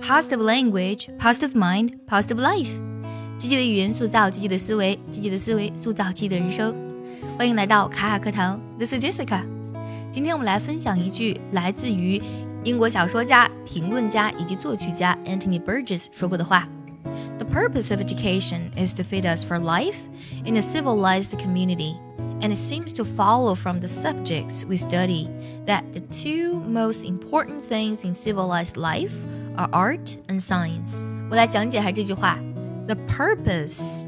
positive language, positive mind, positive life。积极的语言塑造积极的思维，积极的思维塑造积极的人生。欢迎来到卡卡课堂，This is Jessica。今天我们来分享一句来自于英国小说家、评论家以及作曲家 Anthony Burgess 说过的话：“The purpose of education is to fit us for life in a civilized community.” and it seems to follow from the subjects we study that the two most important things in civilized life are art and science. 我来讲解一下这句话：The purpose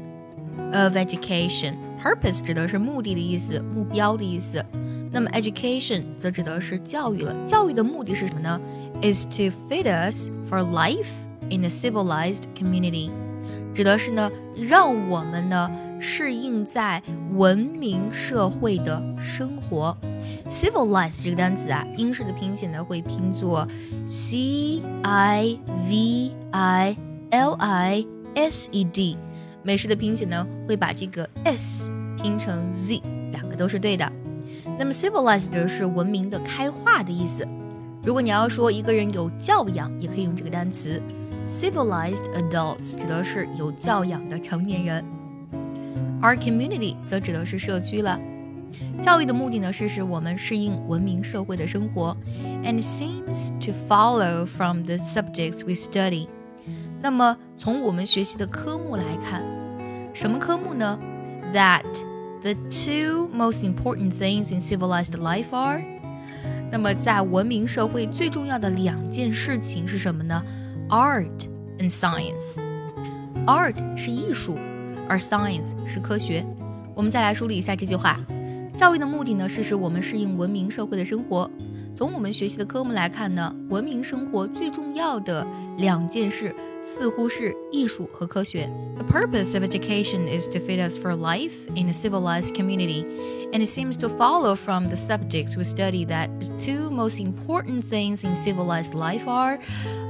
of education。Purpose 指的是目的的意思，目标的意思。那么 education 则指的是教育了。教育的目的是什么呢？Is to fit us for life in a civilized community，指的是呢，让我们呢。适应在文明社会的生活 ，civilized 这个单词啊，英式的拼写呢会拼作 c i v i l i s e d，美式的拼写呢会把这个 s 拼成 z，两个都是对的。那么 civilized 是文明的开化的意思。如果你要说一个人有教养，也可以用这个单词 civilized adults，指的是有教养的成年人。而 community 则指的是社区了。教育的目的呢，是使我们适应文明社会的生活，and seems to follow from the subjects we study。那么从我们学习的科目来看，什么科目呢？That the two most important things in civilized life are。那么在文明社会最重要的两件事情是什么呢？Art and science。Art 是艺术。而 science 是科学。我们再来梳理一下这句话： 教育的目的呢，是使我们适应文明社会的生活。从我们学习的科目来看呢，文明生活最重要的两件事似乎是艺术和科学。The purpose of education is to fit us for life in a civilized community, and it seems to follow from the subjects we study that the two most important things in civilized life are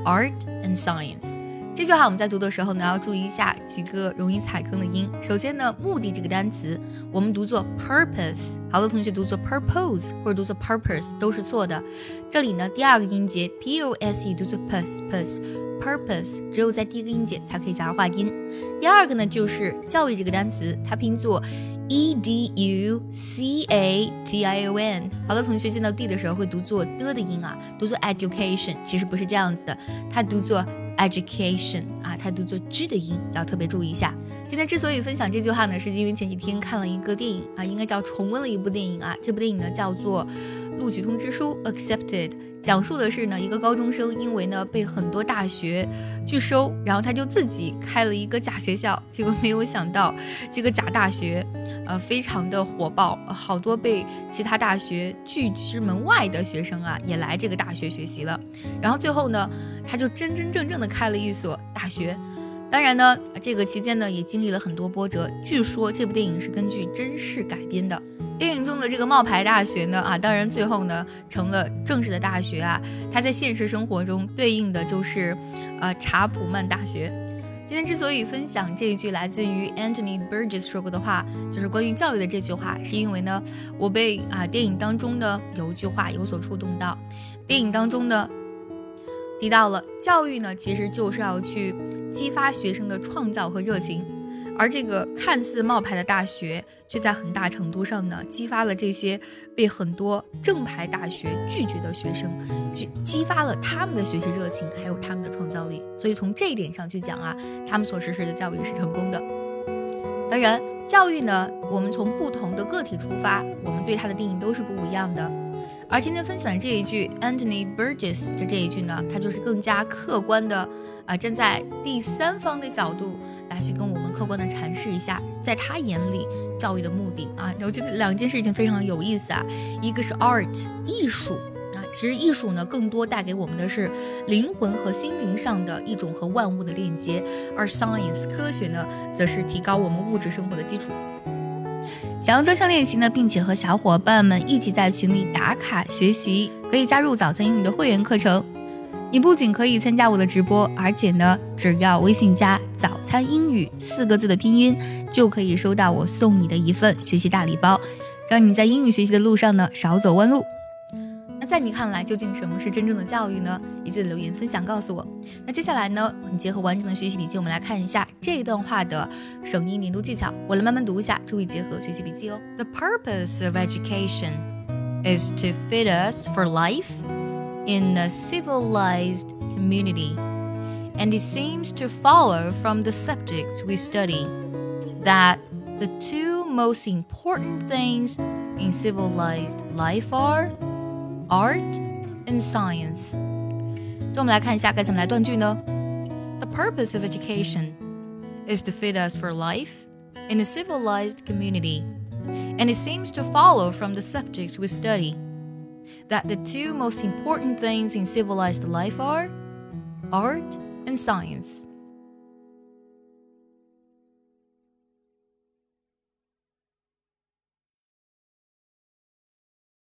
art and science. 这句话我们在读的时候呢，要注意一下几个容易踩坑的音。首先呢，目的这个单词我们读作 purpose，好多同学读作 purpose 或者读作 purpose 都是错的。这里呢，第二个音节 p o s e 读作 pus，pus，purpose 只有在第一个音节才可以加化音。第二个呢，就是教育这个单词，它拼作 e d u c a t i o n，好多同学见到 d 的时候会读作的的音啊，读作 education，其实不是这样子的，它读作。Education 啊，它读作 G 的音，要特别注意一下。今天之所以分享这句话呢，是因为前几天看了一个电影啊，应该叫重温了一部电影啊。这部电影呢叫做《录取通知书》（Accepted），讲述的是呢一个高中生因为呢被很多大学拒收，然后他就自己开了一个假学校，结果没有想到这个假大学。呃，非常的火爆，好多被其他大学拒之门外的学生啊，也来这个大学学习了。然后最后呢，他就真真正正的开了一所大学。学当然呢，这个期间呢，也经历了很多波折。据说这部电影是根据真事改编的。电影中的这个冒牌大学呢，啊，当然最后呢，成了正式的大学啊。它在现实生活中对应的就是，呃，查普曼大学。今天之所以分享这一句来自于 Anthony Burgess 说过的话，就是关于教育的这句话，是因为呢，我被啊电影当中的有一句话有所触动到。电影当中呢提到了教育呢，其实就是要去激发学生的创造和热情。而这个看似冒牌的大学，却在很大程度上呢，激发了这些被很多正牌大学拒绝的学生，激激发了他们的学习热情，还有他们的创造力。所以从这一点上去讲啊，他们所实施的教育是成功的。当然，教育呢，我们从不同的个体出发，我们对它的定义都是不一样的。而今天分享这一句 Anthony Burgess 的这一句呢，它就是更加客观的啊，站在第三方的角度。来去跟我们客观的阐释一下，在他眼里教育的目的啊，我觉得两件事情非常有意思啊，一个是 art 艺术啊，其实艺术呢更多带给我们的是灵魂和心灵上的一种和万物的链接，而 science 科学呢则是提高我们物质生活的基础。想要专项练习呢，并且和小伙伴们一起在群里打卡学习，可以加入早餐英语的会员课程。你不仅可以参加我的直播，而且呢，只要微信加“早餐英语”四个字的拼音，就可以收到我送你的一份学习大礼包，让你在英语学习的路上呢少走弯路。在你看来，究竟什么是真正的教育呢？也记得留言分享告诉我。那接下来呢，你结合完整的学习笔记，我们来看一下这一段话的声音连读技巧。我来慢慢读一下，注意结合学习笔记哦。The purpose of education is to fit us for life in a civilized community, and it seems to follow from the subjects we study that the two most important things in civilized life are art and science. 这我们来看一下该怎么来断句呢？The purpose of education is to fit us for life in a civilized community, and it seems to follow from the subjects we study that the two most important things in civilized life are art and science.